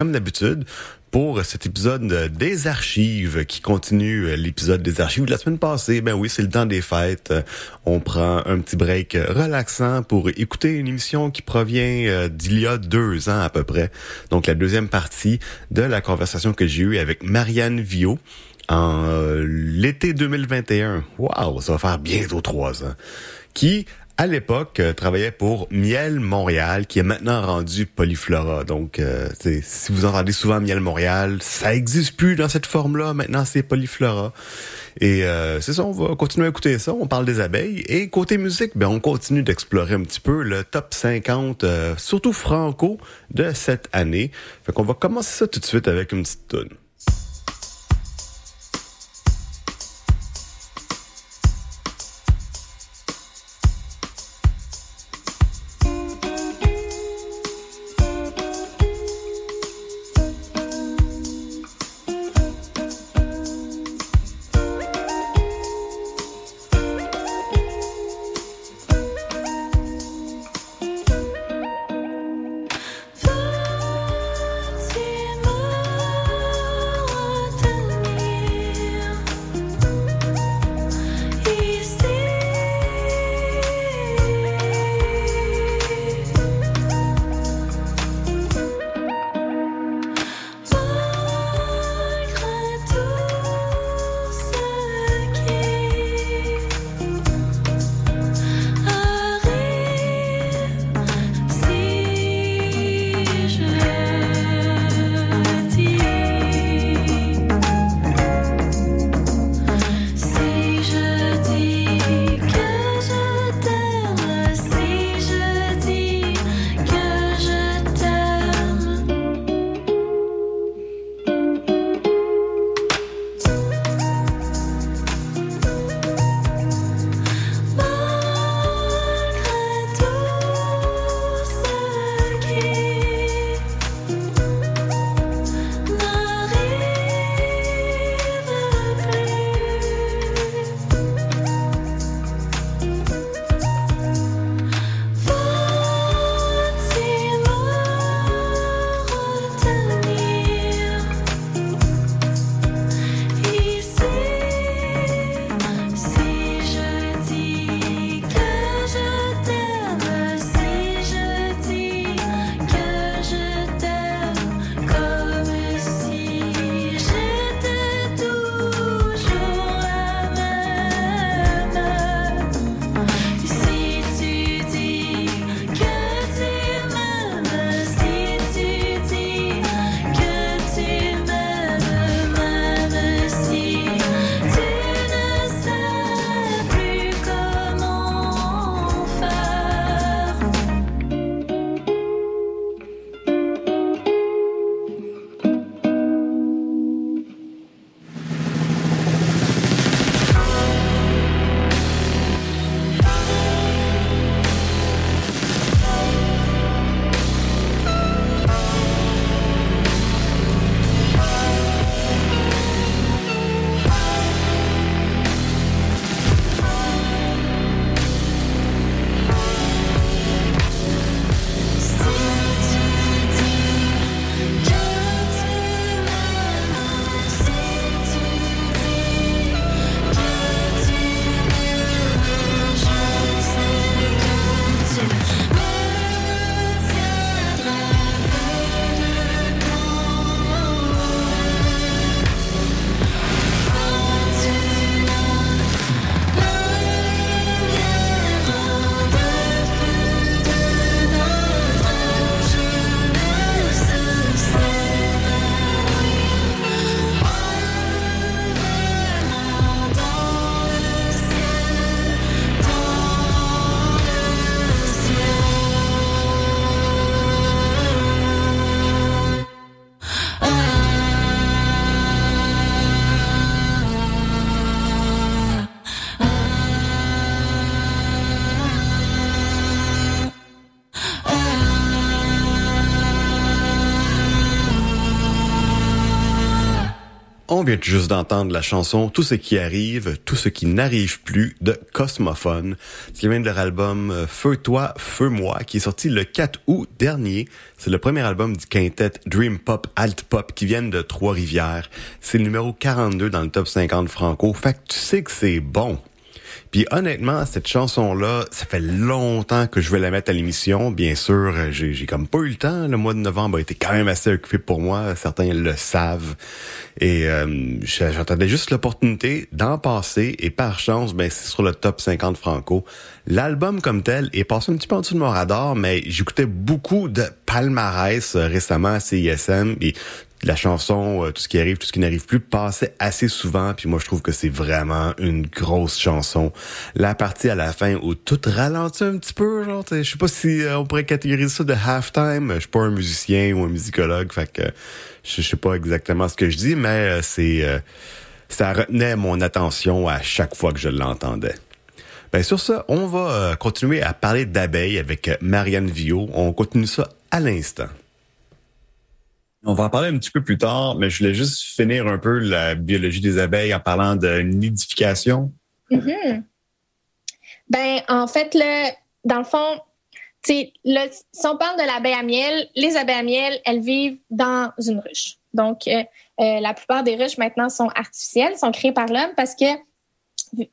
comme d'habitude, pour cet épisode des archives qui continue l'épisode des archives de la semaine passée. Ben oui, c'est le temps des fêtes. On prend un petit break relaxant pour écouter une émission qui provient euh, d'il y a deux ans à peu près. Donc la deuxième partie de la conversation que j'ai eue avec Marianne Vio en euh, l'été 2021. Waouh, ça va faire bientôt trois ans. Qui à l'époque, euh, travaillait pour Miel Montréal, qui est maintenant rendu Polyflora. Donc, euh, si vous entendez souvent Miel Montréal, ça existe plus dans cette forme-là. Maintenant, c'est Polyflora. Et euh, c'est ça, on va continuer à écouter ça. On parle des abeilles. Et côté musique, ben, on continue d'explorer un petit peu le top 50, surtout franco, de cette année. Fait qu'on va commencer ça tout de suite avec une petite tune. Juste d'entendre la chanson Tout ce qui arrive, tout ce qui n'arrive plus de Cosmophone, qui vient de leur album euh, Feu toi, feu moi, qui est sorti le 4 août dernier. C'est le premier album du quintet Dream Pop Alt Pop qui vient de Trois-Rivières. C'est le numéro 42 dans le top 50 franco. Fait que tu sais que c'est bon. Puis honnêtement, cette chanson-là, ça fait longtemps que je veux la mettre à l'émission. Bien sûr, j'ai, j'ai comme pas eu le temps. Le mois de novembre a été quand même assez occupé pour moi. Certains le savent. Et euh, j'attendais juste l'opportunité d'en passer. Et par chance, ben c'est sur le top 50 franco. L'album comme tel est passé un petit peu en dessous de mon radar, mais j'écoutais beaucoup de palmarès euh, récemment à CISM. La chanson euh, Tout ce qui arrive, tout ce qui n'arrive plus passait assez souvent. Puis moi, je trouve que c'est vraiment une grosse chanson. La partie à la fin où tout ralentit un petit peu, genre, je sais pas si euh, on pourrait catégoriser ça de halftime. Je suis pas un musicien ou un musicologue, fait que je sais pas exactement ce que je dis, mais euh, c'est ça retenait mon attention à chaque fois que je l'entendais. Ben sur ça, on va continuer à parler d'abeilles avec Marianne Vio. On continue ça à l'instant. On va en parler un petit peu plus tard, mais je voulais juste finir un peu la biologie des abeilles en parlant de nidification. Mm-hmm. Ben, en fait, là, dans le fond, là, si on parle de l'abeille à miel, les abeilles à miel, elles vivent dans une ruche. Donc, euh, euh, la plupart des ruches maintenant sont artificielles, sont créées par l'homme parce que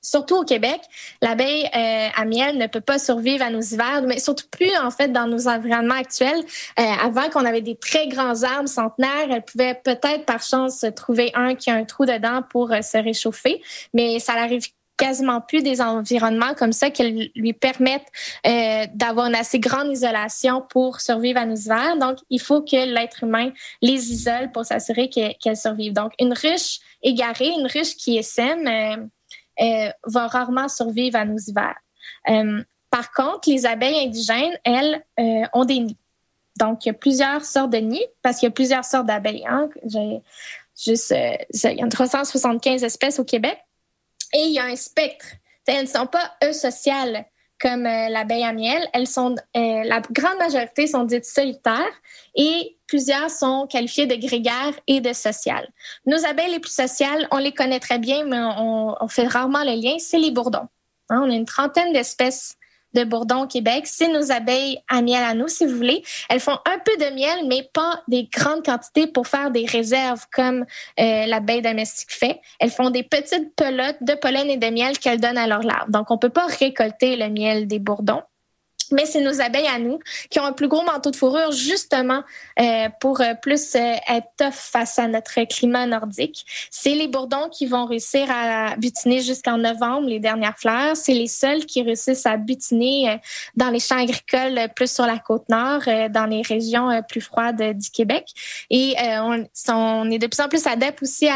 surtout au Québec, l'abeille euh, à miel ne peut pas survivre à nos hivers, mais surtout plus en fait dans nos environnements actuels. Euh, avant qu'on avait des très grands arbres centenaires, elle pouvait peut-être par chance trouver un qui a un trou dedans pour euh, se réchauffer, mais ça n'arrive quasiment plus des environnements comme ça qui lui permettent d'avoir une assez grande isolation pour survivre à nos hivers. Donc, il faut que l'être humain les isole pour s'assurer qu'elles survivent. Donc, une ruche égarée, une ruche qui est saine, euh, va rarement survivre à nos hivers. Euh, par contre, les abeilles indigènes, elles, euh, ont des nids. Donc, il y a plusieurs sortes de nids parce qu'il y a plusieurs sortes d'abeilles. Hein. juste, il y a 375 espèces au Québec. Et il y a un spectre. Elles ne sont pas eusociales comme l'abeille à miel. Sont, la grande majorité sont dites solitaires et plusieurs sont qualifiées de grégaires et de sociales. Nos abeilles les plus sociales, on les connaît très bien, mais on, fait rarement le lien, c'est les bourdons. Hein, on a une trentaine d'espèces de bourdons au Québec. C'est nos abeilles à miel à nous, si vous voulez. Elles font un peu de miel, mais pas des grandes quantités pour faire des réserves comme euh, l'abeille domestique fait. Elles font des petites pelotes de pollen et de miel qu'elles donnent à leurs larves. Donc, on peut pas récolter le miel des bourdons mais c'est nos abeilles à nous qui ont un plus gros manteau de fourrure justement euh, pour euh, plus euh, être tough face à notre climat nordique. C'est les bourdons qui vont réussir à butiner jusqu'en novembre les dernières fleurs. C'est les seuls qui réussissent à butiner dans les champs agricoles plus sur la côte nord, dans les régions plus froides du Québec. Et on, est de plus en plus adeptes aussi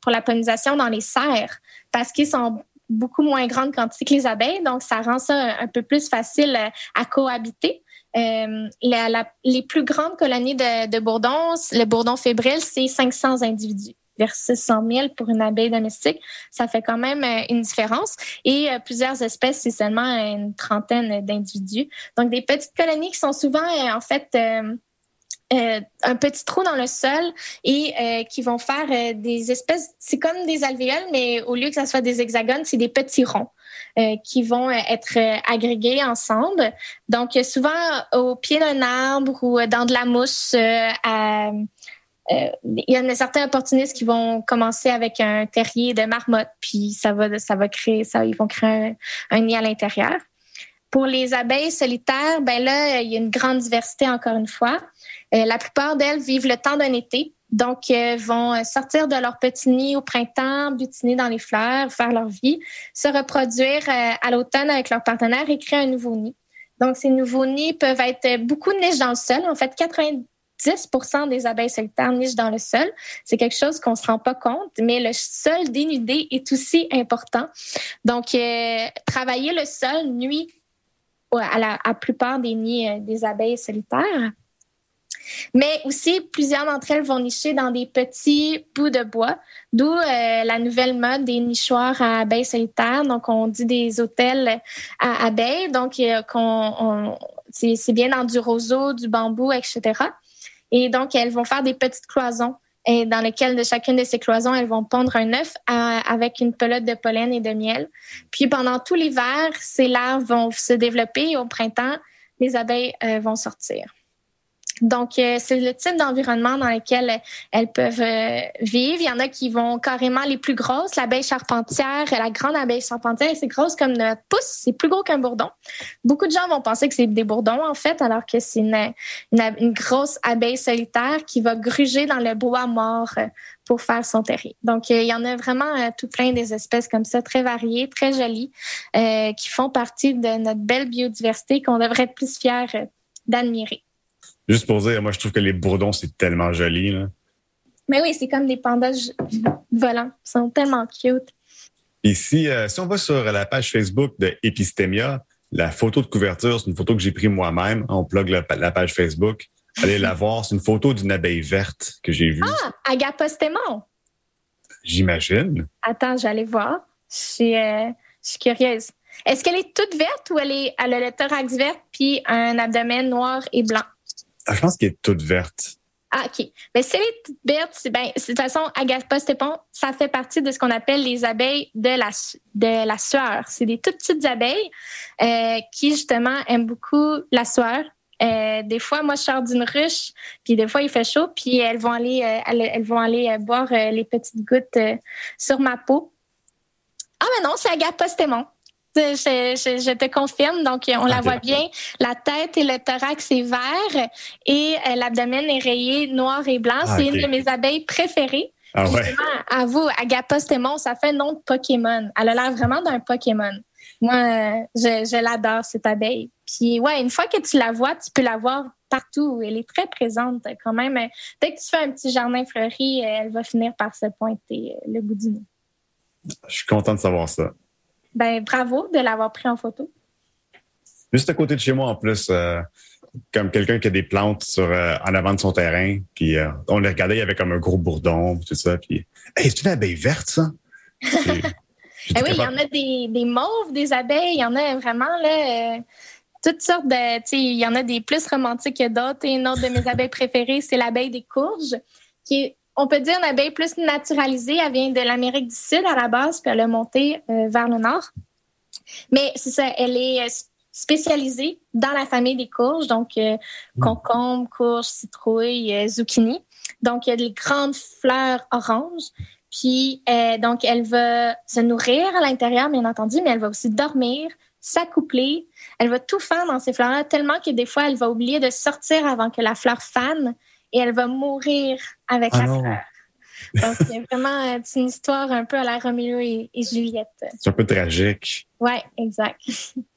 pour la pollinisation dans les serres parce qu'ils sont beaucoup moins grande quantité que les abeilles, donc ça rend ça un peu plus facile euh, à cohabiter. Euh, les plus grandes colonies de, bourdons, le bourdon fébrile, c'est 500 individus versus 100 000 pour une abeille domestique. Ça fait quand même euh, une différence. Et plusieurs espèces, c'est seulement une trentaine d'individus. Donc, des petites colonies qui sont souvent, en fait, euh, un petit trou dans le sol et euh, qui vont faire euh, des espèces, c'est comme des alvéoles, mais au lieu que ça soit des hexagones, c'est des petits ronds qui vont être agrégés ensemble. Donc, souvent au pied d'un arbre ou dans de la mousse, il y en a certains opportunistes qui vont commencer avec un terrier de marmotte, puis ça va, ça va créer, ça, ils vont créer un, un nid à l'intérieur. Pour les abeilles solitaires, ben là, il y a une grande diversité encore une fois. Euh, la plupart d'elles vivent le temps d'un été. Donc, elles vont sortir de leur petit nid au printemps, butiner dans les fleurs, faire leur vie, se reproduire euh, à l'automne avec leur partenaire et créer un nouveau nid. Donc, ces nouveaux nids peuvent être beaucoup de niches dans le sol. En fait, 90 des abeilles solitaires nichent dans le sol. C'est quelque chose qu'on ne se rend pas compte, mais le sol dénudé est aussi important. Donc, euh, travailler le sol nuit à la plupart des nids des abeilles solitaires. Mais aussi, plusieurs d'entre elles vont nicher dans des petits bouts de bois, d'où euh, la nouvelle mode des nichoirs à abeilles solitaires. Donc, on dit des hôtels à abeilles. Donc, c'est bien dans du roseau, du bambou, etc. Et donc, elles vont faire des petites cloisons et dans lequel de chacune de ces cloisons, elles vont pondre un œuf avec une pelote de pollen et de miel. Puis pendant tout l'hiver, ces larves vont se développer et au printemps, les abeilles euh, vont sortir. Donc, euh, c'est le type d'environnement dans lequel elles peuvent euh, vivre. Il y en a qui vont carrément les plus grosses. L'abeille charpentière, la grande abeille charpentière, c'est grosse comme notre pouce, c'est plus gros qu'un bourdon. Beaucoup de gens vont penser que c'est des bourdons, en fait, alors que c'est une, une, grosse abeille solitaire qui va gruger dans le bois mort euh, pour faire son terrier. Donc, il y en a vraiment tout plein des espèces comme ça, très variées, très jolies, qui font partie de notre belle biodiversité qu'on devrait être plus fiers d'admirer. Juste pour dire, moi, je trouve que les bourdons, c'est tellement joli. Là. Mais oui, c'est comme des pandas volants. Ils sont tellement cute. Ici, euh, si on va sur la page Facebook de Epistemia, la photo de couverture, c'est une photo que j'ai prise moi-même. On plug la, page Facebook. Allez la voir. C'est une photo d'une abeille verte que j'ai vue. Ah, Agapostémon. J'imagine. Attends, j'allais voir. Je suis, euh, je suis curieuse. Est-ce qu'elle est toute verte ou elle, est, elle a le thorax vert puis un abdomen noir et blanc? Ah, je pense qu'elle est toute verte. Ah, OK. Mais si elle est toute verte, ben, de toute façon, Agapostépon, ça fait partie de ce qu'on appelle les abeilles de la, de la sueur. C'est des toutes petites abeilles euh, qui, justement, aiment beaucoup la sueur. Euh, des fois, moi, je sors d'une ruche, puis des fois, il fait chaud, puis elles vont aller, euh, elles, vont aller boire les petites gouttes sur ma peau. Ah, mais non, c'est Agapostépon. Je, te confirme. Donc, on la voit bien. La tête et le thorax est vert et euh, l'abdomen est rayé noir et blanc. Ah, c'est une de mes abeilles préférées. Ah, ouais. à vous, Agapostémon, ça fait nom de Pokémon. Elle a l'air vraiment d'un Pokémon. Moi, euh, je, l'adore, cette abeille. Puis, ouais, une fois que tu la vois, tu peux la voir partout. Elle est très présente quand même. Dès que tu fais un petit jardin fleuri, elle va finir par se pointer le bout du nez. Je suis content de savoir ça. Ben, bravo de l'avoir pris en photo. Juste à côté de chez moi, en plus, euh, comme quelqu'un qui a des plantes sur, euh, en avant de son terrain. Puis euh, on les regardait, il y avait comme un gros bourdon, tout ça. Puis, hey, c'est une abeille verte, ça? Eh oui, il y en a des, des mauves, des abeilles. Il y en a vraiment, là, toutes sortes de. Il y en a des plus romantiques que d'autres. Et une autre de mes abeilles préférées, c'est l'abeille des courges, qui est on peut dire une abeille plus naturalisée. Elle vient de l'Amérique du Sud à la base, puis elle a monté euh, vers le nord. Mais c'est ça, elle est euh, spécialisée dans la famille des courges, donc euh, mm. concombre, courge, citrouille, zucchini. Donc, il y a des grandes fleurs oranges. Puis, donc, elle va se nourrir à l'intérieur, bien entendu, mais elle va aussi dormir, s'accoupler. Elle va tout faire dans ces fleurs-là, tellement que des fois, elle va oublier de sortir avant que la fleur fane et elle va mourir avec ah la fleur. Donc, c'est vraiment une histoire un peu à la Roméo et, et Juliette. C'est un peu tragique. Oui, exact.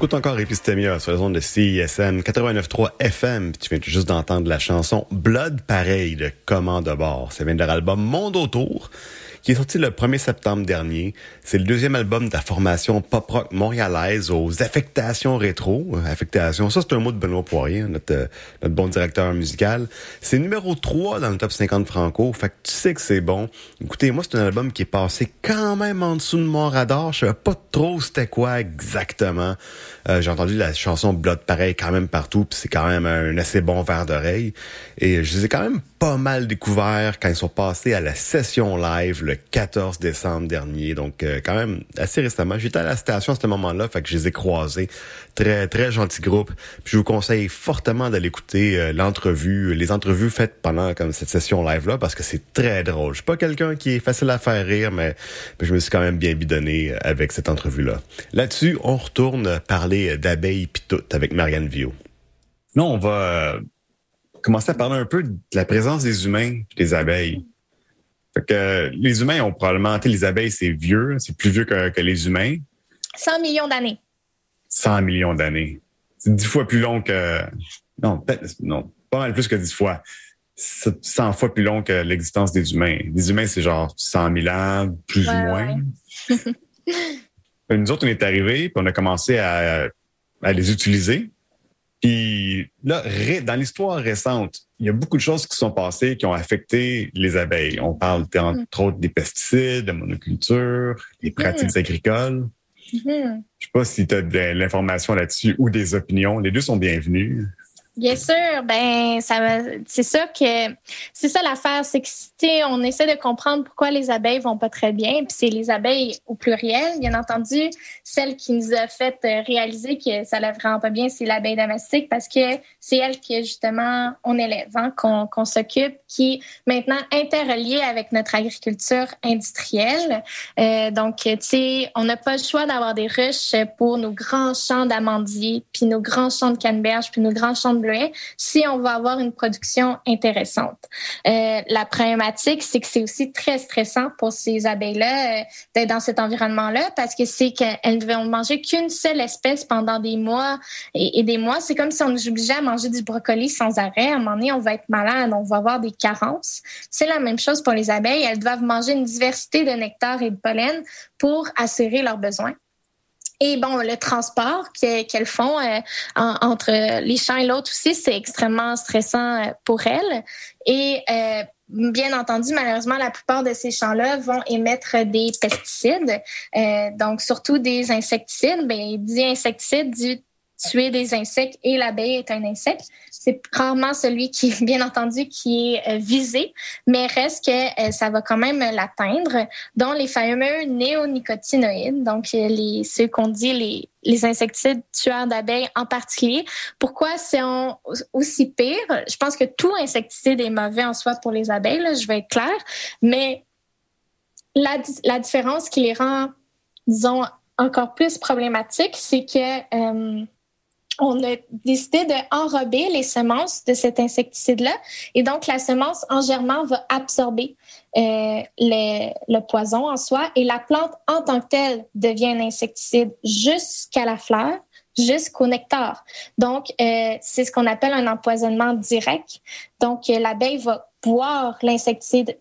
T'écoutes encore Epistemia sur la zone de CISM 89.3 FM. Tu viens juste d'entendre la chanson Blood Pareil de Command de bord. Ça vient de leur album Monde autour qui est sorti le 1er septembre dernier. C'est le deuxième album de la formation pop-rock montréalaise aux affectations rétro. Affectation, ça c'est un mot de Benoît Poirier, notre, notre bon directeur musical. C'est numéro 3 dans le top 50 franco, fait que tu sais que c'est bon. Écoutez, moi c'est un album qui est passé quand même en dessous de mon radar. Je savais pas trop c'était quoi exactement. Euh, j'ai entendu la chanson Blood pareil quand même partout, puis c'est quand même un assez bon verre d'oreille. Et je les ai quand même pas mal découverts quand ils sont passés à la session live le 14 décembre dernier. Donc euh, quand même assez récemment. J'étais à la station à ce moment-là, fait que je les ai croisés. Très très gentil groupe. Puis je vous conseille fortement d'aller écouter euh, l'entrevue, les entrevues faites pendant comme cette session live là parce que c'est très drôle. Je suis pas quelqu'un qui est facile à faire rire, mais, je me suis quand même bien bidonné avec cette entrevue là. Là-dessus, on retourne parler d'abeilles pis tout avec Marianne Vio. Non, on va commencer à parler un peu de la présence des humains des abeilles. Fait que les humains ont probablement, les abeilles, c'est vieux, c'est plus vieux que, les humains. 100 millions d'années. 100 millions d'années. C'est dix fois plus long que, non, peut-être, non, pas mal plus que dix fois. 100 fois plus long que l'existence des humains. Les humains, c'est genre 100 000 ans, plus ou moins. Nous autres, on est arrivés, puis on a commencé à, à les utiliser. Puis là, dans l'histoire récente, il y a beaucoup de choses qui sont passées qui ont affecté les abeilles. On parle entre autres des pesticides, de monoculture, des pratiques agricoles. Je ne sais pas si tu as de l'information là-dessus ou des opinions. Les deux sont bienvenus. Bien sûr, ben ça c'est ça que c'est ça l'affaire, c'est que on essaie de comprendre pourquoi les abeilles vont pas très bien, puis c'est les abeilles au pluriel, bien entendu, celle qui nous a fait euh, réaliser que ça allait vraiment pas bien, c'est l'abeille domestique parce que c'est elle que justement on élève, hein, qu'on s'occupe, qui maintenant interreliée avec notre agriculture industrielle. Euh, donc tu sais, on n'a pas le choix d'avoir des ruches pour nos grands champs d'amandiers, puis nos grands champs de canneberge, puis nos grands champs de si on va avoir une production intéressante. Euh, la problématique, c'est que c'est aussi très stressant pour ces abeilles-là euh, d'être dans cet environnement-là parce que c'est qu'elles ne vont manger qu'une seule espèce pendant des mois et, des mois. C'est comme si on nous obligeait à manger du brocoli sans arrêt. À un moment donné, on va être malade, on va avoir des carences. C'est la même chose pour les abeilles. Elles doivent manger une diversité de nectar et de pollen pour assurer leurs besoins. Et bon, le transport qu'elles font euh, entre les champs et l'autre aussi, c'est extrêmement stressant euh, pour elles. Et euh, bien entendu, malheureusement, la plupart de ces champs-là vont émettre des pesticides, donc surtout des insecticides. Bien, dit insecticide dit tuer des insectes et l'abeille est un insecte. C'est rarement celui qui, bien entendu, qui est euh, visé, mais reste que euh, ça va quand même l'atteindre, dont les fameux néonicotinoïdes, donc euh, les, ceux qu'on dit les, insecticides tueurs d'abeilles en particulier. Pourquoi c'est aussi pire? Je pense que tout insecticide est mauvais en soi pour les abeilles, je vais être claire, mais la différence qui les rend, disons, encore plus problématiques, c'est que on a décidé d'enrober les semences de cet insecticide-là. Et donc, la semence, en germant, va absorber euh, le, poison en soi. Et la plante, en tant que telle, devient un insecticide jusqu'à la fleur, jusqu'au nectar. Donc, euh, c'est ce qu'on appelle un empoisonnement direct. Donc, euh, l'abeille va boire l'insecticide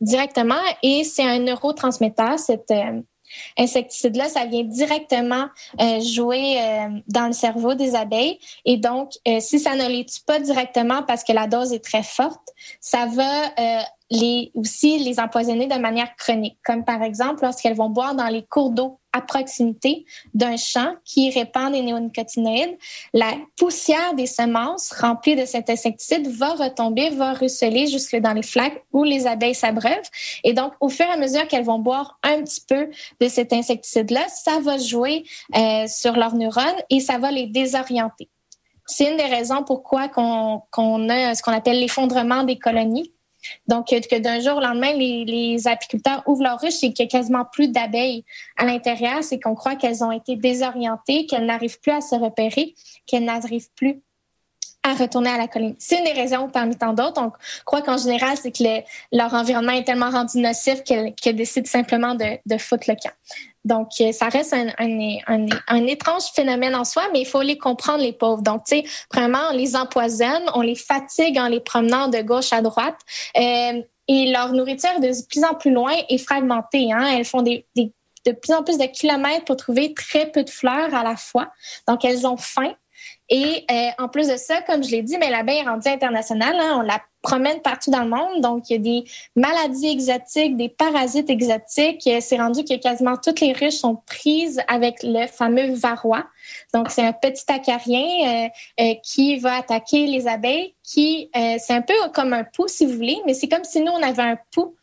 directement et c'est un neurotransmetteur, insecticide-là, ça vient directement euh, jouer euh, dans le cerveau des abeilles. Et donc, euh, si ça ne les tue pas directement parce que la dose est très forte, ça va les, aussi les empoisonner de manière chronique, comme par exemple lorsqu'elles vont boire dans les cours d'eau à proximité d'un champ qui répand des néonicotinoïdes, la poussière des semences remplies de cet insecticide va retomber, va ruisseler jusque dans les flaques où les abeilles s'abreuvent. Et donc, au fur et à mesure qu'elles vont boire un petit peu de cet insecticide-là, ça va jouer euh, sur leurs neurones et ça va les désorienter. C'est une des raisons pourquoi qu'on a ce qu'on appelle l'effondrement des colonies donc, que d'un jour au lendemain, les, apiculteurs ouvrent leur ruche et qu'il n'y a quasiment plus d'abeilles à l'intérieur, c'est qu'on croit qu'elles ont été désorientées, qu'elles n'arrivent plus à se repérer, qu'elles n'arrivent plus à retourner à la colonie. C'est une des raisons parmi tant d'autres. On croit qu'en général, c'est que leur environnement est tellement rendu nocif qu'elles décident simplement de foutre le camp. Donc, ça reste un, étrange phénomène en soi, mais il faut les comprendre, les pauvres. Donc, tu sais, vraiment, on les empoisonne, on les fatigue en les promenant de gauche à droite. Euh, et leur nourriture est de plus en plus loin et fragmentée. Hein. Elles font des, de plus en plus de kilomètres pour trouver très peu de fleurs à la fois. Donc, elles ont faim. Et euh, en plus de ça, comme je l'ai dit, mais l'abeille est rendue internationale. Hein, on la promène partout dans le monde. Donc, il y a des maladies exotiques, des parasites exotiques. C'est rendu que quasiment toutes les ruches sont prises avec le fameux varroa. Donc, c'est un petit acarien euh, euh, qui va attaquer les abeilles, qui c'est un peu comme un pouls, si vous voulez, mais c'est comme si nous, on avait un pouls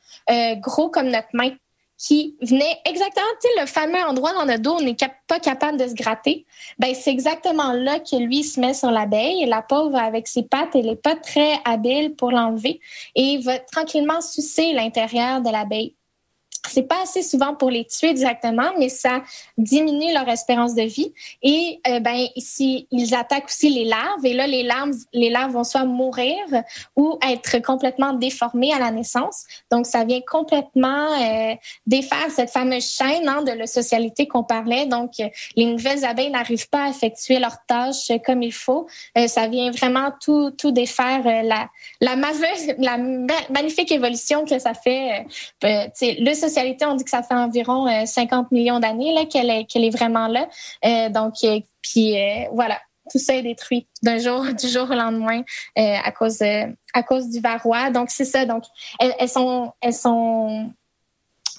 gros comme notre main qui venait exactement, tu sais, le fameux endroit dans le dos on n'est pas capable de se gratter. Ben, c'est exactement là que lui se met sur l'abeille. Et la pauvre, avec ses pattes, elle n'est pas très habile pour l'enlever et va tranquillement sucer l'intérieur de l'abeille. C'est pas assez souvent pour les tuer directement, mais ça diminue leur espérance de vie. Et euh, ben ici, ils attaquent aussi les larves. Et là, les larves, les larves vont soit mourir ou être complètement déformées à la naissance. Donc, ça vient complètement euh, défaire cette fameuse chaîne hein, de la socialité qu'on parlait. Donc, les nouvelles abeilles n'arrivent pas à effectuer leurs tâches comme il faut. Euh, ça vient vraiment tout, tout défaire la, la, la magnifique évolution que ça fait. le on dit que ça fait environ 50 euh, millions d'années qu'elle est, qu'elle est vraiment là. Euh, donc, euh, puis voilà, tout ça est détruit d'un jour, du jour au lendemain à cause à cause du varroa. Donc c'est ça. Donc elles, sont elles sont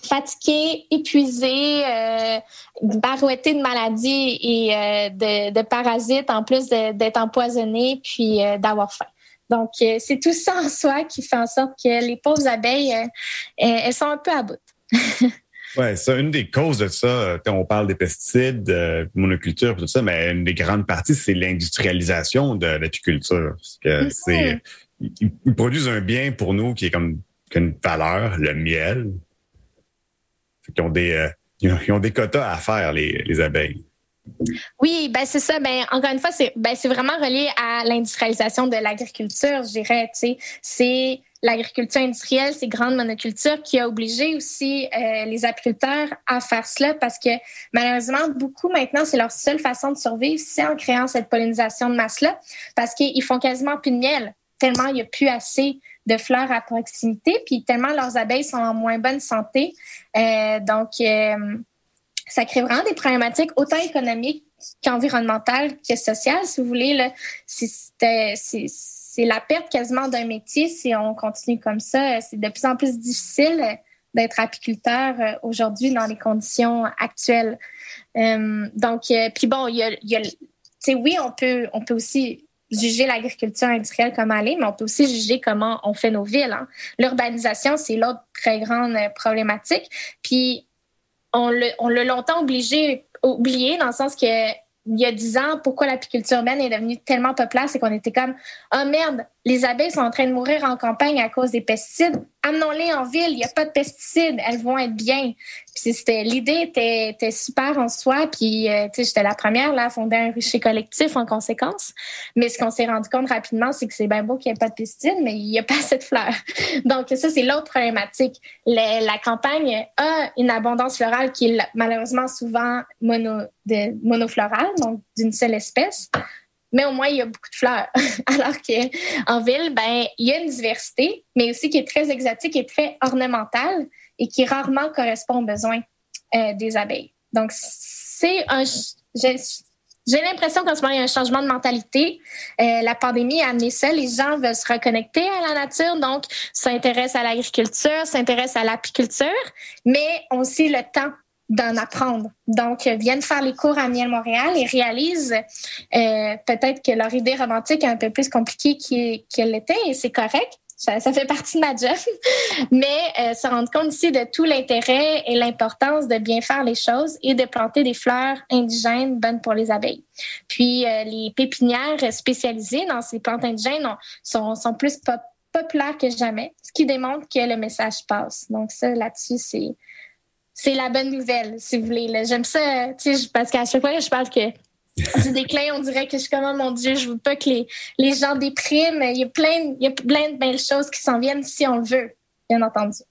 fatiguées, épuisées, barouettées de maladies et de, parasites en plus d'être empoisonnées puis d'avoir faim. Donc c'est tout ça en soi qui fait en sorte que les pauvres abeilles elles sont un peu à bout. Oui, ça, une des causes de ça, quand on parle des pesticides, euh, monoculture, tout ça, mais une des grandes parties, c'est l'industrialisation de l'apiculture. que c'est, ils, produisent un bien pour nous qui est comme qui a une valeur, le miel. Ils ont des, euh, ils ont des quotas à faire, les, les abeilles. Oui, ben c'est ça. Ben encore une fois, c'est ben c'est vraiment relié à l'industrialisation de l'agriculture, je dirais. C'est l'agriculture industrielle, ces grandes monocultures, qui a obligé aussi euh, les apiculteurs à faire cela parce que malheureusement, beaucoup maintenant, c'est leur seule façon de survivre, c'est en créant cette pollinisation de masse-là parce qu'ils font quasiment plus de miel, tellement il n'y a plus assez de fleurs à proximité, puis tellement leurs abeilles sont en moins bonne santé. Euh, donc, euh, ça crée vraiment des problématiques autant économiques qu'environnementales que sociales, si vous voulez. C'est la perte quasiment d'un métier si on continue comme ça. C'est de plus en plus difficile d'être apiculteur euh, aujourd'hui dans les conditions actuelles. Euh, donc, euh, puis bon, il y a, y oui, on peut, on peut aussi juger l'agriculture industrielle comme elle est, mais on peut aussi juger comment on fait nos villes. Hein. L'urbanisation, c'est l'autre très grande problématique. Puis on l'a longtemps obligé, oublié dans le sens que il y a dix ans, pourquoi l'apiculture urbaine est devenue tellement populaire, c'est qu'on était comme, oh merde, les abeilles sont en train de mourir en campagne à cause des pesticides. Amenons-les en ville, il n'y a pas de pesticides, elles vont être bien. Puis c'était l'idée était, était, super en soi, puis euh, j'étais la première là à fonder un rucher collectif en conséquence. Mais ce qu'on s'est rendu compte rapidement, c'est que c'est bien beau qu'il n'y ait pas de pesticides, mais il n'y a pas assez de fleurs. Donc ça, c'est l'autre problématique. la campagne a une abondance florale qui est malheureusement souvent mono, de, monoflorale, donc d'une seule espèce mais au moins il y a beaucoup de fleurs. Alors qu'en ville, ben il y a une diversité, mais aussi qui est très exotique et très ornementale et qui rarement correspond aux besoins euh, des abeilles. Donc c'est un j'ai l'impression qu'en ce moment, il y a un changement de mentalité. Euh, la pandémie a amené ça. Les gens veulent se reconnecter à la nature, donc s'intéressent à l'agriculture, s'intéressent à l'apiculture, mais aussi le temps d'en apprendre. Donc, viennent faire les cours à Miel Montréal et réalisent euh, peut-être que leur idée romantique est un peu plus compliquée qu'elle l'était et c'est correct. Ça, fait partie de ma job, mais euh, se rendre compte ici de tout l'intérêt et l'importance de bien faire les choses et de planter des fleurs indigènes bonnes pour les abeilles. Puis euh, les pépinières spécialisées dans ces plantes indigènes sont, sont plus populaires que jamais, ce qui démontre que le message passe. Donc ça, là-dessus, c'est c'est la bonne nouvelle, si vous voulez. J'aime ça, parce qu'à chaque fois que je parle que du déclin, on dirait que je suis comme, oh mon Dieu, je veux pas que les, les gens dépriment. Il y a plein, il y a plein de belles choses qui s'en viennent si on le veut, bien entendu.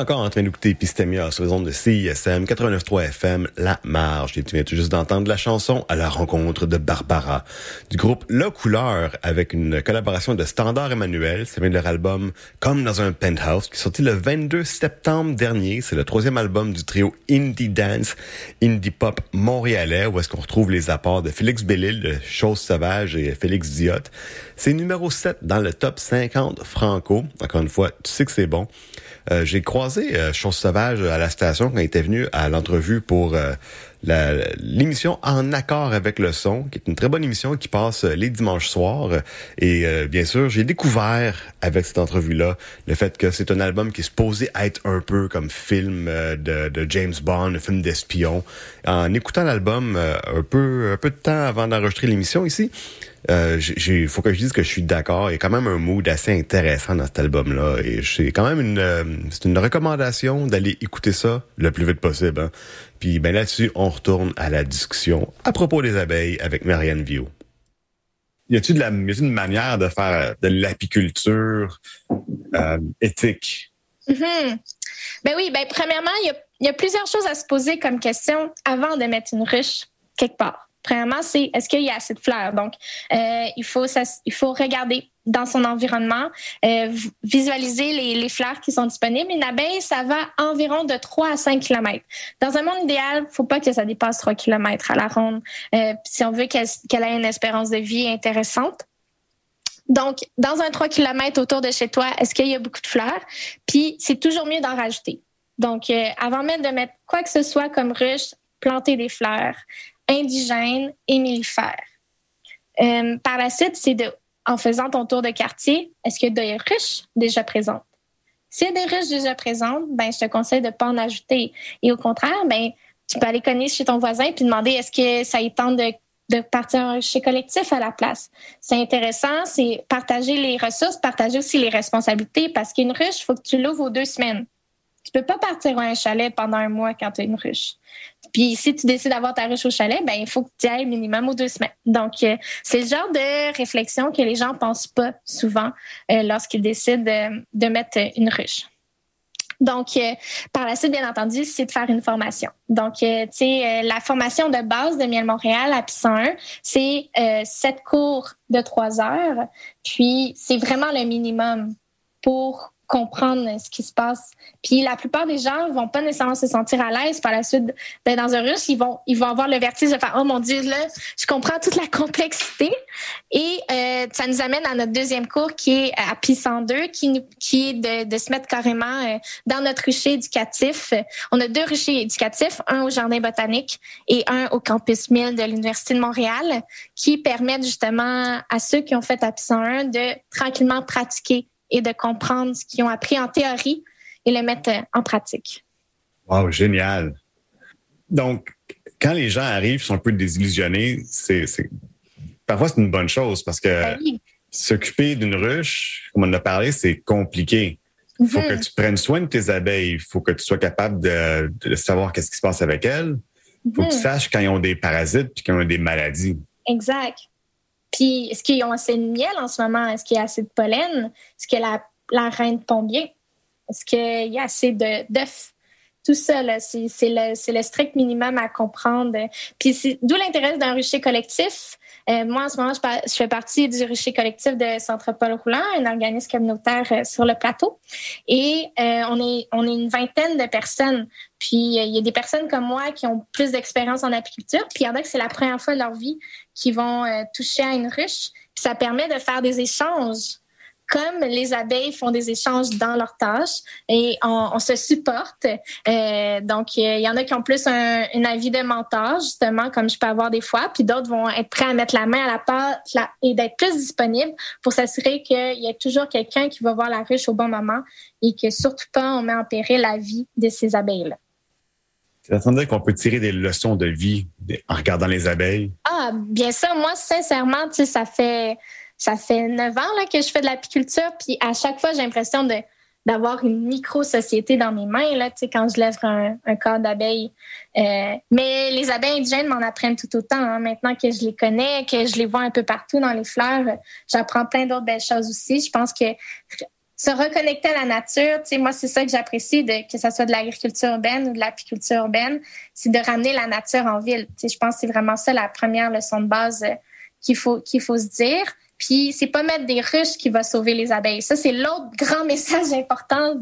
Encore en train d'écouter Epistemia sur les ondes de CISM 89.3 FM, La Marge. Et tu viens tout juste d'entendre la chanson à la rencontre de Barbara du groupe La Couleur avec une collaboration de Standard Emmanuel. C'est bien leur album Comme dans un penthouse qui est sorti le 22 septembre dernier. C'est le troisième album du trio Indie Dance, Indie Pop montréalais où est-ce qu'on retrouve les apports de Félix Bellil de Chose Sauvage et Félix Diot. C'est numéro 7 dans le top 50 franco. Encore une fois, tu sais que c'est bon. Euh, j'ai croisé euh, Chose Sauvage à la station quand il était venu à l'entrevue pour euh, l'émission En accord avec le son, qui est une très bonne émission qui passe les dimanches soirs. Et bien sûr, j'ai découvert avec cette entrevue-là le fait que c'est un album qui est supposé être un peu comme film de, de James Bond, un film d'espion. En écoutant l'album un peu un peu de temps avant d'enregistrer l'émission ici, euh, il faut que je dise que je suis d'accord. Il y a quand même un mood assez intéressant dans cet album-là. Et c'est quand même une, euh, c'est une recommandation d'aller écouter ça le plus vite possible. Hein. Puis ben là-dessus, on retourne à la discussion à propos des abeilles avec Marianne Vio. Y a-t-il de la, une manière de faire de l'apiculture euh, éthique? Mm-hmm. Ben oui, ben premièrement, il y a, y a plusieurs choses à se poser comme question avant de mettre une ruche quelque part. Premièrement, c'est est-ce qu'il y a assez de fleurs? Donc, euh, il, faut, il faut regarder dans son environnement, euh, visualiser les, les, fleurs qui sont disponibles. Une abeille, ça va environ de 3 à 5 km. Dans un monde idéal, faut pas que ça dépasse 3 km à la ronde euh, si on veut qu'elle ait une espérance de vie intéressante. Donc, dans un 3 km autour de chez toi, est-ce qu'il y a beaucoup de fleurs? Puis, c'est toujours mieux d'en rajouter. Donc, avant même de mettre quoi que ce soit comme ruche, planter des fleurs indigènes et mellifères. Euh, par la suite, c'est en faisant ton tour de quartier, est-ce qu'il y a des ruches déjà présentes? S'il y a des ruches déjà présentes, ben, je te conseille de ne pas en ajouter. Et au contraire, ben, tu peux aller cogner chez ton voisin puis demander est-ce que ça y tente de, de partir rucher collectif à la place. C'est intéressant, c'est partager les ressources, partager aussi les responsabilités parce qu'une ruche, il faut que tu l'ouvres aux deux semaines. Tu peux pas partir à un chalet pendant un mois quand tu as une ruche. Puis si tu décides d'avoir ta ruche au chalet, ben il faut que tu ailles minimum aux deux semaines. Donc euh, c'est le genre de réflexion que les gens pensent pas souvent euh, lorsqu'ils décident de, mettre une ruche. Donc, euh, par la suite, bien entendu, c'est de faire une formation. Donc, tu sais, la formation de base de Miel Montréal à PIS 1, c'est sept cours de trois heures. Puis, c'est vraiment le minimum pour comprendre ce qui se passe. Puis la plupart des gens vont pas nécessairement se sentir à l'aise par la suite d'être dans un russe. Ils vont, ils vont avoir le vertige de faire oh mon dieu là, je comprends toute la complexité. Et euh, ça nous amène à notre deuxième cours qui est à PI 102, qui, qui est de, de se mettre carrément euh, dans notre rucher éducatif. On a deux ruchers éducatifs, un au jardin botanique et un au campus 1000 de l'université de Montréal, qui permettent justement à ceux qui ont fait à PI 101 de tranquillement pratiquer et de comprendre ce qu'ils ont appris en théorie et le mettre en pratique. Wow, génial. Donc, quand les gens arrivent, sont un peu désillusionnés, c'est, parfois c'est une bonne chose parce que ben s'occuper d'une ruche, comme on en a parlé, c'est compliqué. Il faut que mhm. tu prennes soin de tes abeilles. Il faut que tu sois capable de, savoir qu'est-ce qui se passe avec elles. Il faut que tu mhm. saches quand ils ont des parasites puis quand ils ont des maladies. Exact. Puis, est-ce qu'ils ont assez de miel en ce moment? Est-ce qu'il y a assez de pollen? Est-ce que la, la reine pond bien? Est-ce qu'il y a assez d'œufs? Tout ça, c'est le, le, strict minimum à comprendre. Puis, c'est d'où l'intérêt d'un rucher collectif. Euh, moi, en ce moment, je, fais partie du rucher collectif de Centre Paul Roulant, un organisme communautaire euh, sur le plateau. Et euh, on, est, on est une vingtaine de personnes. Puis il y a des personnes comme moi qui ont plus d'expérience en apiculture, puis il y en a que c'est la première fois de leur vie qui vont toucher à une ruche. Puis ça permet de faire des échanges comme les abeilles font des échanges dans leurs tâches et on, se supporte. Euh, donc, il y en a qui ont plus un, avis de mentor, justement, comme je peux avoir des fois, puis d'autres vont être prêts à mettre la main à la pâte et d'être plus disponibles pour s'assurer qu'il y a toujours quelqu'un qui va voir la ruche au bon moment et que surtout pas on met en péril la vie de ces abeilles-là. Ça dire qu'on peut tirer des leçons de vie en regardant les abeilles? Ah, bien sûr. Moi, sincèrement, ça fait ça fait neuf ans là, que je fais de l'apiculture, puis à chaque fois, j'ai l'impression de d'avoir une micro-société dans mes mains là, quand je lève un, un corps d'abeilles. Euh, mais les abeilles indigènes m'en apprennent tout autant. Hein. Maintenant que je les connais, que je les vois un peu partout dans les fleurs, j'apprends plein d'autres belles choses aussi. Je pense que se reconnecter à la nature. Moi, c'est ça que j'apprécie, que ce soit de l'agriculture urbaine ou de l'apiculture urbaine, c'est de ramener la nature en ville. Je pense que c'est vraiment ça la première leçon de base euh, qu'il faut, se dire. Puis c'est pas mettre des ruches qui va sauver les abeilles. Ça c'est l'autre grand message important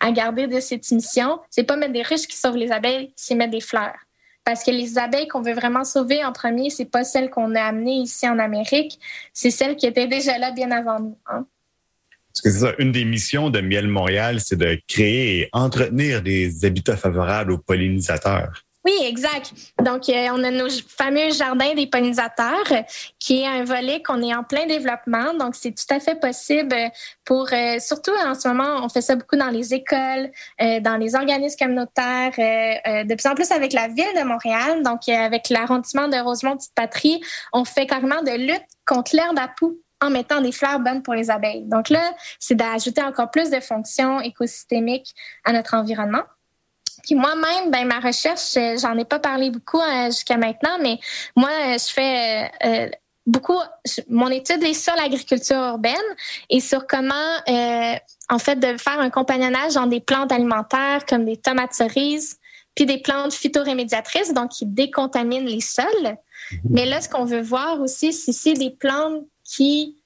à garder de cette émission. C'est pas mettre des ruches qui sauvent les abeilles, c'est mettre des fleurs. Parce que les abeilles qu'on veut vraiment sauver en premier, c'est pas celles qu'on a amenées ici en Amérique, c'est celles qui étaient déjà là bien avant nous. Hein. Parce que c'est ça, une des missions de Miel Montréal, c'est de créer et entretenir des habitats favorables aux pollinisateurs. Oui, exact. Donc, euh, on a nos fameux jardins des pollinisateurs, qui est un volet qu'on est en plein développement. Donc, c'est tout à fait possible pour, euh, surtout en ce moment, on fait ça beaucoup dans les écoles, euh, dans les organismes communautaires, de plus en plus avec la ville de Montréal. Donc, avec l'arrondissement de Rosemont-Petite-Patrie, on fait carrément de lutte contre l'herbe à poux en mettant des fleurs bonnes pour les abeilles. Donc là, c'est d'ajouter encore plus de fonctions écosystémiques à notre environnement. Puis moi-même, ben ma recherche, euh, j'en ai pas parlé beaucoup euh, jusqu'à maintenant, mais moi, euh, je fais beaucoup. Mon étude est sur l'agriculture urbaine et sur comment, en fait, de faire un compagnonnage dans des plantes alimentaires comme des tomates cerises, puis des plantes phytorémédiatrices, donc qui décontaminent les sols. Mhm. Mais là, ce qu'on veut voir aussi, c'est si des plantes qui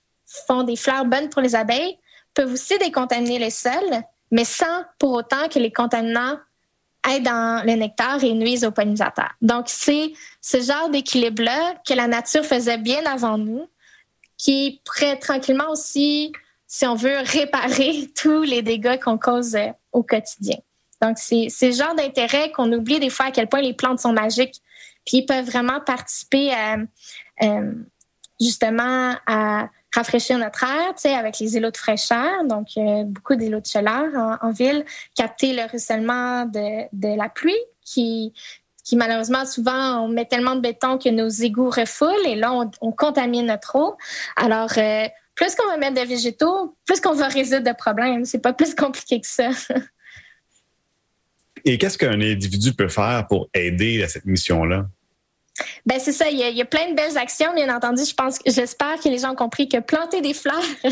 font des fleurs bonnes pour les abeilles peuvent aussi décontaminer les sols, mais sans pour autant que les contaminants aident dans le nectar et nuisent aux pollinisateurs. Donc, c'est ce genre d'équilibre-là que la nature faisait bien avant nous, qui pourrait tranquillement aussi, si on veut, réparer tous les dégâts qu'on cause euh, au quotidien. Donc, c'est ce genre d'intérêt qu'on oublie des fois à quel point les plantes sont magiques, puis ils peuvent vraiment participer à, euh, justement à rafraîchir notre air, tu sais, avec les îlots de fraîcheur, donc euh, beaucoup d'îlots de chaleur en, ville, capter le ruissellement de, la pluie qui malheureusement souvent on met tellement de béton que nos égouts refoulent et là on, on contamine notre eau. Alors euh, plus qu'on va mettre de végétaux, plus qu'on va résoudre de problèmes. C'est pas plus compliqué que ça. et qu'est-ce qu'un individu peut faire pour aider à cette mission-là? Ben c'est ça, il y, a, plein de belles actions, bien entendu. Je pense, j'espère que les gens ont compris que planter des fleurs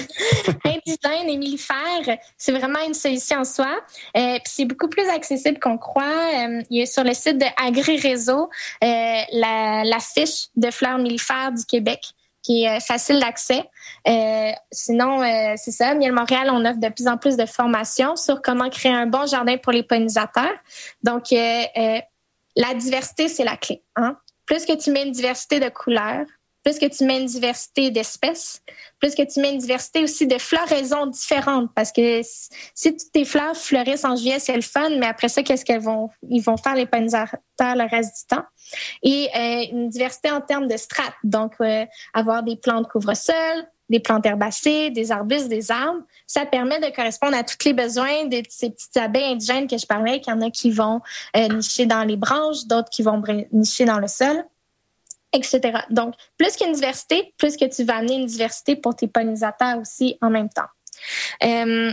indigènes et millifères, c'est vraiment une solution en soi. Euh, puis c'est beaucoup plus accessible qu'on croit. Euh, il y a sur le site de Agri Réseau euh, la, fiche de fleurs millifères du Québec qui est facile d'accès. sinon, c'est ça, Miel Montréal, on offre de plus en plus de formations sur comment créer un bon jardin pour les pollinisateurs. Donc, la diversité, c'est la clé. Hein? Plus que tu mets une diversité de couleurs, plus que tu mets une diversité d'espèces, plus que tu mets une diversité aussi de floraisons différentes. Parce que si toutes tes fleurs fleurissent en juillet, c'est le fun, mais après ça, qu'est-ce qu'elles vont, ils vont faire les pollinisateurs le reste du temps? Et euh, une diversité en termes de strates. Donc, euh, avoir des plantes couvre-sol, des plantes herbacées, des arbustes, des arbres. Ça permet de correspondre à tous les besoins de ces petites abeilles indigènes que je parlais, qu'il y en a qui vont euh, nicher dans les branches, d'autres qui vont nicher dans le sol, etc. Donc, plus qu'une diversité, plus que tu vas amener une diversité pour tes pollinisateurs aussi en même temps. Euh,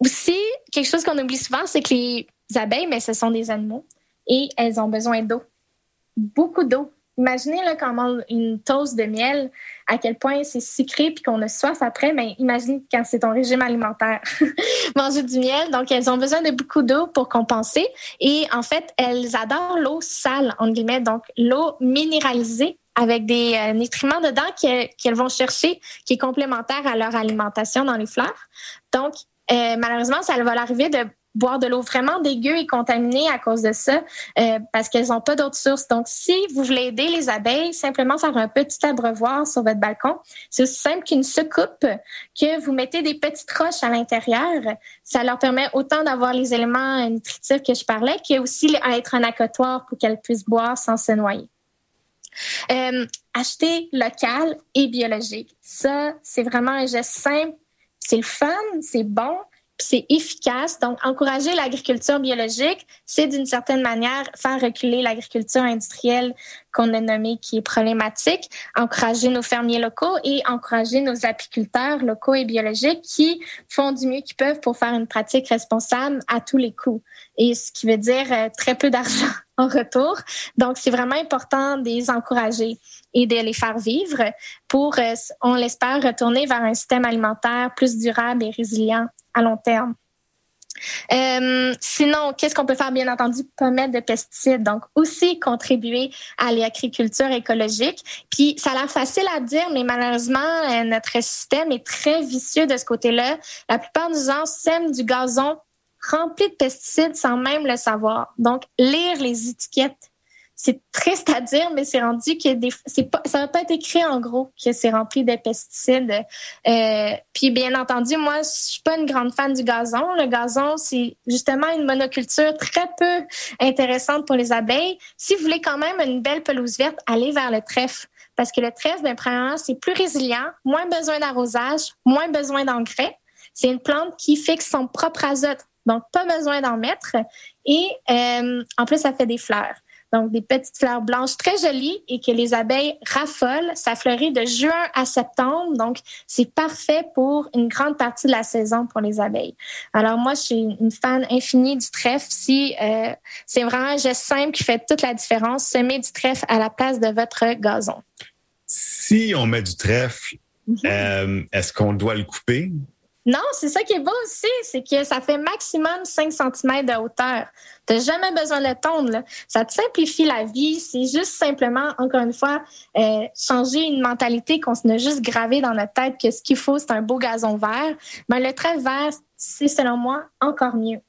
aussi, quelque chose qu'on oublie souvent, c'est que les abeilles, mais ce sont des animaux et elles ont besoin d'eau. Beaucoup d'eau Imaginez là, quand on mange une toast de miel, à quel point c'est sucré puis qu'on a soif après. Mais imagine quand c'est ton régime alimentaire, manger du miel. Donc, elles ont besoin de beaucoup d'eau pour compenser. Et en fait, elles adorent l'eau sale, en guillemets, donc l'eau minéralisée avec des euh, nutriments dedans qu'elles vont chercher, qui est complémentaire à leur alimentation dans les fleurs. Donc, euh, malheureusement, ça va l'arriver de boire de l'eau vraiment dégueu et contaminée à cause de ça, euh, parce qu'elles n'ont pas d'autres sources. Donc, si vous voulez aider les abeilles, simplement faire un petit abreuvoir sur votre balcon. C'est aussi simple qu'une soucoupe que vous mettez des petites roches à l'intérieur. Ça leur permet autant d'avoir les éléments nutritifs que je parlais, que aussi être un accotoir pour qu'elles puissent boire sans se noyer. Euh, acheter local et biologique. Ça, c'est vraiment un geste simple. C'est le fun, c'est bon, c'est efficace. Donc, encourager l'agriculture biologique, c'est d'une certaine manière faire reculer l'agriculture industrielle qu'on a nommé qui est problématique, encourager nos fermiers locaux et encourager nos apiculteurs locaux et biologiques qui font du mieux qu'ils peuvent pour faire une pratique responsable à tous les coups. Et ce qui veut dire euh, très peu d'argent en retour. Donc, c'est vraiment important de les encourager et de les faire vivre pour, euh, on l'espère, retourner vers un système alimentaire plus durable et résilient à long terme. Euh, sinon, qu'est-ce qu'on peut faire? Bien entendu, pas mettre de pesticides. Donc, aussi contribuer à l'agriculture écologique. Puis, ça a l'air facile à dire, mais malheureusement, euh, notre système est très vicieux de ce côté-là. La plupart des gens sèment du gazon rempli de pesticides sans même le savoir. Donc, lire les étiquettes c'est triste à dire, mais c'est rendu que des, c'est pas, ça va pas être écrit en gros que c'est rempli de pesticides. Euh, puis bien entendu, moi, je suis pas une grande fan du gazon. Le gazon, c'est justement une monoculture très peu intéressante pour les abeilles. Si vous voulez quand même une belle pelouse verte, allez vers le trèfle. Parce que le trèfle, bien, premièrement, c'est plus résilient, moins besoin d'arrosage, moins besoin d'engrais. C'est une plante qui fixe son propre azote, donc pas besoin d'en mettre. Et euh, en plus, ça fait des fleurs. Donc, des petites fleurs blanches très jolies et que les abeilles raffolent. Ça fleurit de juin à septembre. Donc, c'est parfait pour une grande partie de la saison pour les abeilles. Alors, moi, je suis une fan infinie du trèfle. Si euh, c'est vraiment un geste simple qui fait toute la différence, semer du trèfle à la place de votre gazon. Si on met du trèfle, mhm. euh, est-ce qu'on doit le couper? Non, c'est ça qui est beau aussi, c'est que ça fait maximum 5 cm de hauteur. Tu n'as jamais besoin de tondre. Ça te simplifie la vie. C'est juste simplement, encore une fois, euh, changer une mentalité qu'on a juste gravé dans notre tête que ce qu'il faut, c'est un beau gazon vert. Mais le trait vert, c'est selon moi encore mieux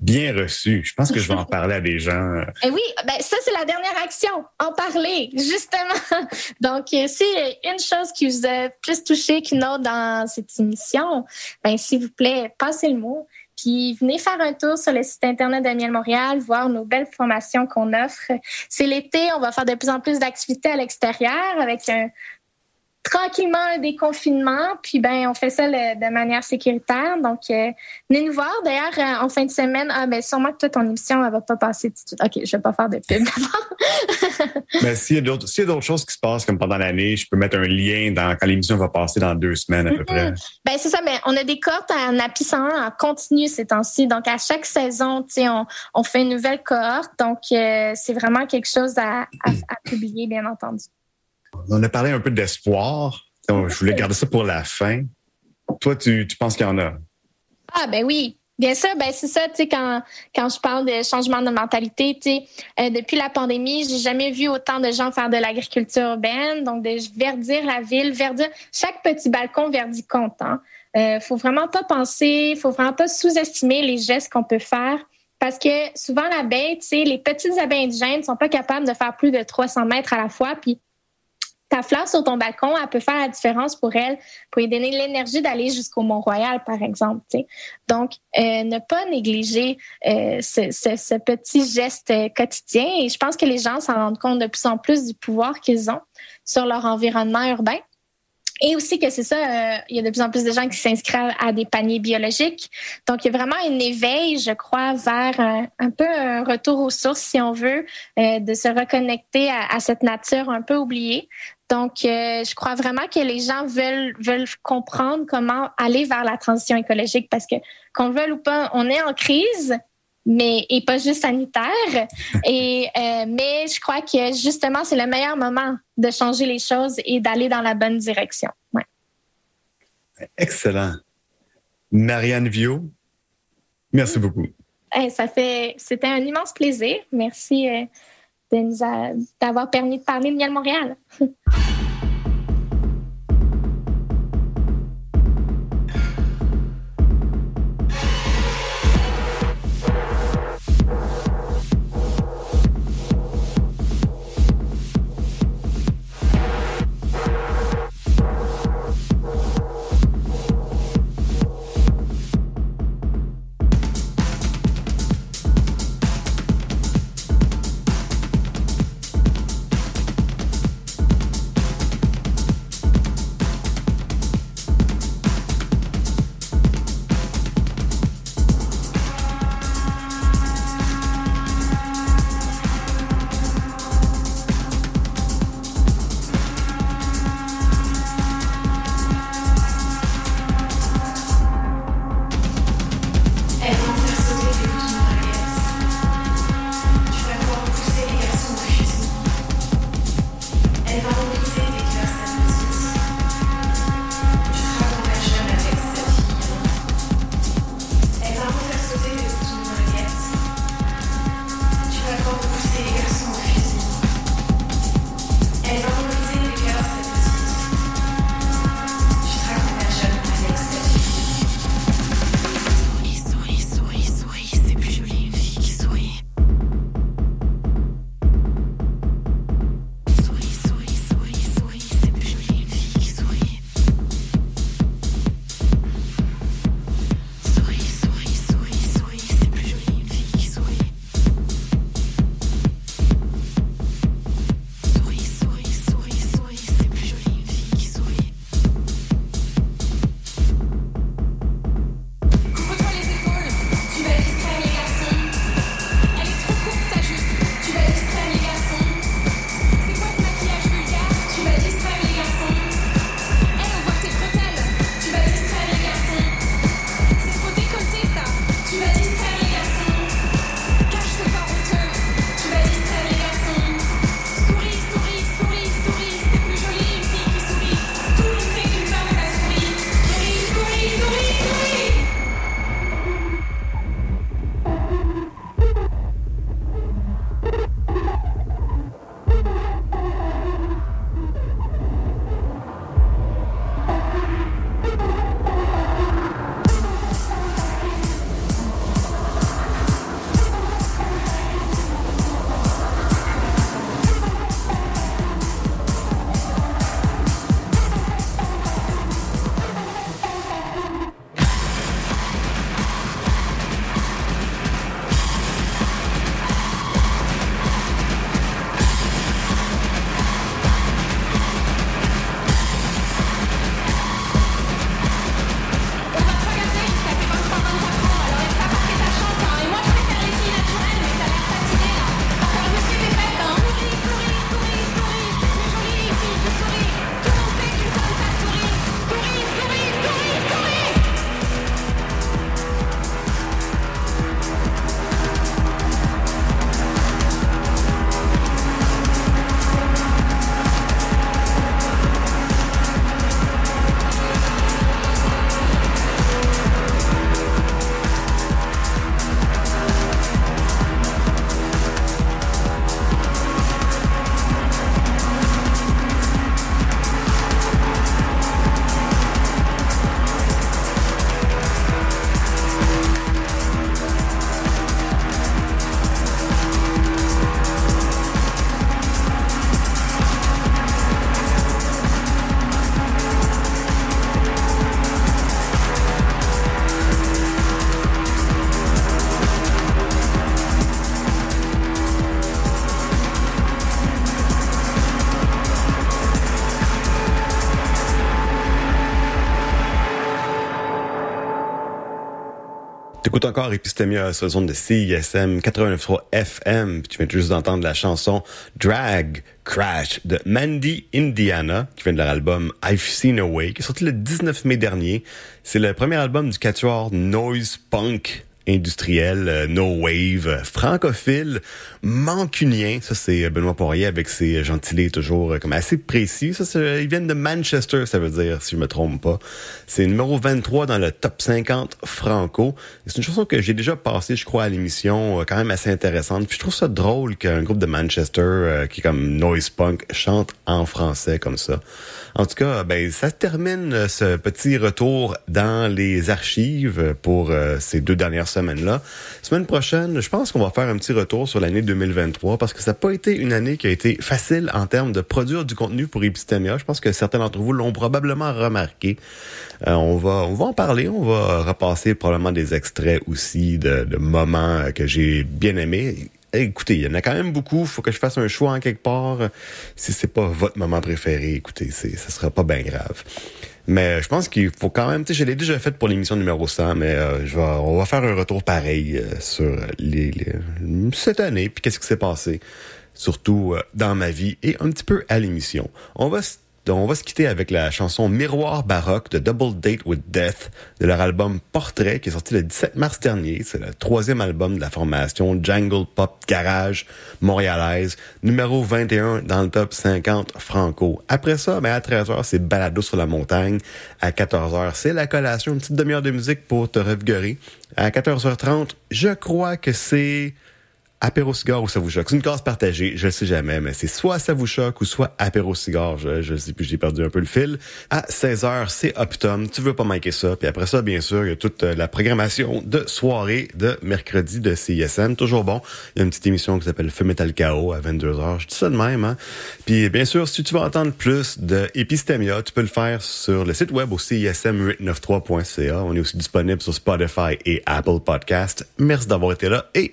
bien reçu. Je pense que je vais en parler à des gens. Et eh oui, ben ça c'est la dernière action, en parler justement. Donc euh, si une chose qui vous a plus touché qu'une autre dans cette émission, ben s'il vous plaît, passez le mot. Puis venez faire un tour sur le site internet de Miel Montréal, voir nos belles formations qu'on offre. C'est l'été, on va faire de plus en plus d'activités à l'extérieur avec un, tranquillement un déconfinement, puis ben on fait ça de manière sécuritaire. Donc, euh, venez nous voir. D'ailleurs, euh, en fin de semaine, ah ben sûrement que toi, ton émission, elle va pas passer tout de suite. OK, je vais pas faire de pub Mais s'il y a d'autres choses qui se passent comme pendant l'année, je peux mettre un lien dans quand l'émission va passer dans deux semaines à peu près. Mm-hmm. Ben c'est ça, mais on a des cohortes en API 101 en continu ces temps-ci. Donc, à chaque saison, tu sais, on, on, fait une nouvelle cohorte. Donc, euh, c'est vraiment quelque chose à, à publier, bien entendu. On a parlé un peu d'espoir. Je voulais garder ça pour la fin. Toi, tu, penses qu'il y en a? Ah, ben oui. Bien sûr, ben c'est ça, tu sais, quand, quand je parle de changement de mentalité, tu sais, euh, depuis la pandémie, j'ai jamais vu autant de gens faire de l'agriculture urbaine, donc de verdir la ville, verdir chaque petit balcon verdit content. Il hein. euh, faut vraiment pas penser, faut vraiment pas sous-estimer les gestes qu'on peut faire parce que souvent l'abeille, tu sais, les petites abeilles indigènes ne sont pas capables de faire plus de 300 mètres à la fois, puis ta fleur sur ton balcon, elle peut faire la différence pour elle, pour lui donner l'énergie d'aller jusqu'au Mont-Royal, par exemple. Donc, euh, ne pas négliger euh, ce, petit geste quotidien. Et je pense que les gens s'en rendent compte de plus en plus du pouvoir qu'ils ont sur leur environnement urbain. Et aussi que c'est ça, euh, il y a de plus en plus de gens qui s'inscrivent à des paniers biologiques. Donc, il y a vraiment un éveil, je crois, vers un, peu un retour aux sources, si on veut, de se reconnecter à, à, cette nature un peu oubliée. Donc, euh, je crois vraiment que les gens veulent veulent comprendre comment aller vers la transition écologique parce que qu'on le veuille ou pas, on est en crise, mais et pas juste sanitaire. Et euh, mais je crois que justement c'est le meilleur moment de changer les choses et d'aller dans la bonne direction. Ouais. Excellent, Marianne Vio, merci beaucoup. ça fait, c'était un immense plaisir. Merci. Euh, d'avoir permis de parler de Miel Montréal. Encore Epistemia sur la zone de CISM 89.3 FM. Tu viens juste d'entendre la chanson Drag Crash de Mandy Indiana, qui vient de leur album I've Seen a Way, qui est sorti le 19 mai dernier. C'est le premier album du quatuor Noise Punk industriel, euh, no wave, euh, francophile, mancunien. Ça, c'est euh, Benoît Poirier avec ses gentilés toujours comme assez précis. Ça, ils viennent de Manchester, ça veut dire, si je me trompe pas. C'est numéro 23 dans le top 50 franco. C'est une chanson que j'ai déjà passée, je crois, à l'émission, quand même assez intéressante. Puis je trouve ça drôle qu'un groupe de Manchester, qui est comme noise punk, chante en français comme ça. En tout cas, ben ça termine ce petit retour dans les archives pour ces deux dernières semaine-là. Semaine prochaine, je pense qu'on va faire un petit retour sur l'année 2023 parce que ça n'a pas été une année qui a été facile en termes de produire du contenu pour Epistemia. Je pense que certains d'entre vous l'ont probablement remarqué. Euh, on va on va en parler, on va repasser probablement des extraits aussi de, moments que j'ai bien aimés. Écoutez, il y en a quand même beaucoup. Faut que je fasse un choix en quelque part. Si c'est pas votre moment préféré, écoutez, c'est, ça sera pas bien grave. Mais je pense qu'il faut quand même, tu sais, je l'ai déjà fait pour l'émission numéro 100, mais euh, je vais, on va faire un retour pareil euh, sur les, cette année, puis qu'est-ce qui s'est passé, surtout euh, dans ma vie et un petit peu à l'émission. On va donc, on va se quitter avec la chanson Miroir baroque de Double Date with Death de leur album Portrait qui est sorti le 17 mars dernier. C'est le troisième album de la formation Jungle Pop Garage montréalaise, numéro 21 dans le top 50 franco. Après ça, ben à 13h, c'est Balado sur la montagne. À 14h, c'est la collation, une petite demi-heure de musique pour te revigorer. À 14h30, je crois que c'est apéro cigare ou ça vous choque. C'est une case partagée, je sais jamais, mais c'est soit ça vous choque ou soit apéro cigare. Je, je sais plus, j'ai perdu un peu le fil. À 16h, c'est Optum. Tu veux pas manquer ça. Puis après ça, bien sûr, il y a toute euh, la programmation de soirée de mercredi de CISM. Toujours bon. Il y a une petite émission qui s'appelle Feu Metal Chaos à 22h. Je dis ça de même, hein. Puis bien sûr, si tu veux entendre plus de Epistemia, tu peux le faire sur le site web au CISM893.ca. On est aussi disponible sur Spotify et Apple Podcast. Merci d'avoir été là et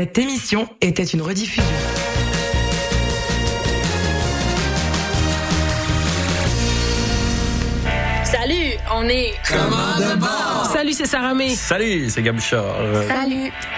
Cette émission était une rediffusion. Salut, on est Salut, c'est Sarah May. Salut, c'est Gabuchard. Salut,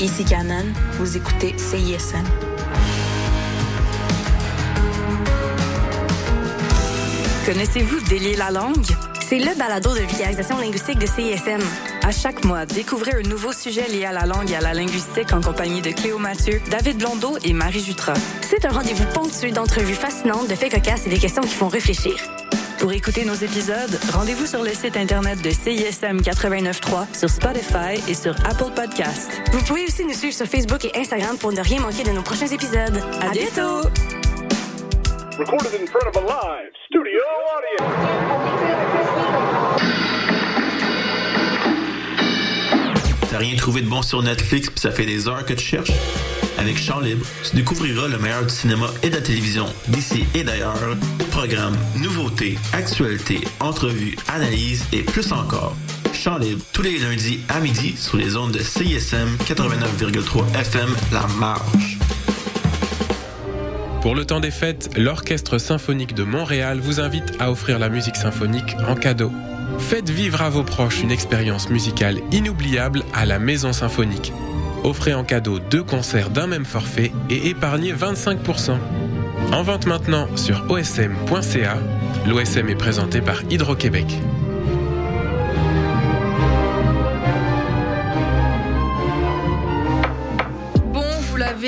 Ici Canon. Vous écoutez CISM. Connaissez-vous Délier la langue? C'est le balado de vulgarisation linguistique de CISM. À chaque mois, découvrez un nouveau sujet lié à la langue et à la linguistique en compagnie de Cléo Mathieu, David Blondeau et Marie Jutra. C'est un rendez-vous ponctué d'entrevues fascinantes, de faits cocasses et des questions qui font réfléchir. Pour écouter nos épisodes, rendez-vous sur le site internet de CISM 89.3, sur Spotify et sur Apple Podcast. Vous pouvez aussi nous suivre sur Facebook et Instagram pour ne rien manquer de nos prochains épisodes. À, bientôt! Recorded in front of a live studio audience. T'as rien trouvé de bon sur Netflix puis ça fait des heures que tu cherches? Avec Chant Libre, tu découvriras le meilleur du cinéma et de la télévision d'ici et d'ailleurs. Programmes, nouveautés, actualités, entrevues, analyses et plus encore. Chant Libre, tous les lundis à midi sur les ondes de CISM 89,3 FM La Marge. Pour le temps des fêtes, l'Orchestre symphonique de Montréal vous invite à offrir la musique symphonique en cadeau. Faites vivre à vos proches une expérience musicale inoubliable à la Maison Symphonique. Offrez en cadeau deux concerts d'un même forfait et épargnez 25%. En vente maintenant sur osm.ca. L'OSM est présenté par Hydro-Québec.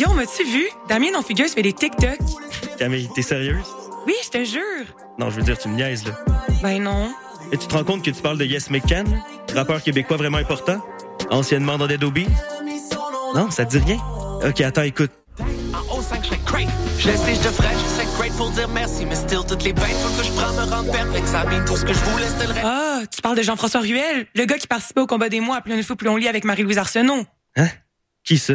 Yo, m'as-tu vu? Damien non figueuse fait des TikTok. Camille, t'es sérieuse? Oui, je te jure. Non, je veux dire, tu me niaises, là. Ben non. Et tu te rends compte que tu parles de Yes McCann, rappeur québécois vraiment important? Anciennement dans Dead Obies? Non, ça te dit rien? Ok, attends, écoute. En haut 5, je crave. Je le sais, je te ferais, je sais grateful dire merci, mais still, toutes les bêtes que je prends me rendent perplexe. Ça tout ce que je voulais, c'était le reste. Ah, tu parles de Jean-François Ruel, le gars qui participait au combat des mois à Plus on fou, plus on lit avec Marie-Louise Arsenault. Hein? Qui ça?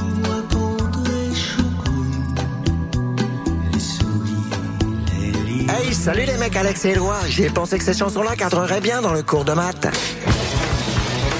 Hey, salut les mecs, Alex et Éloi. J'ai pensé que cette chanson-là cadrerait bien dans le cours de maths.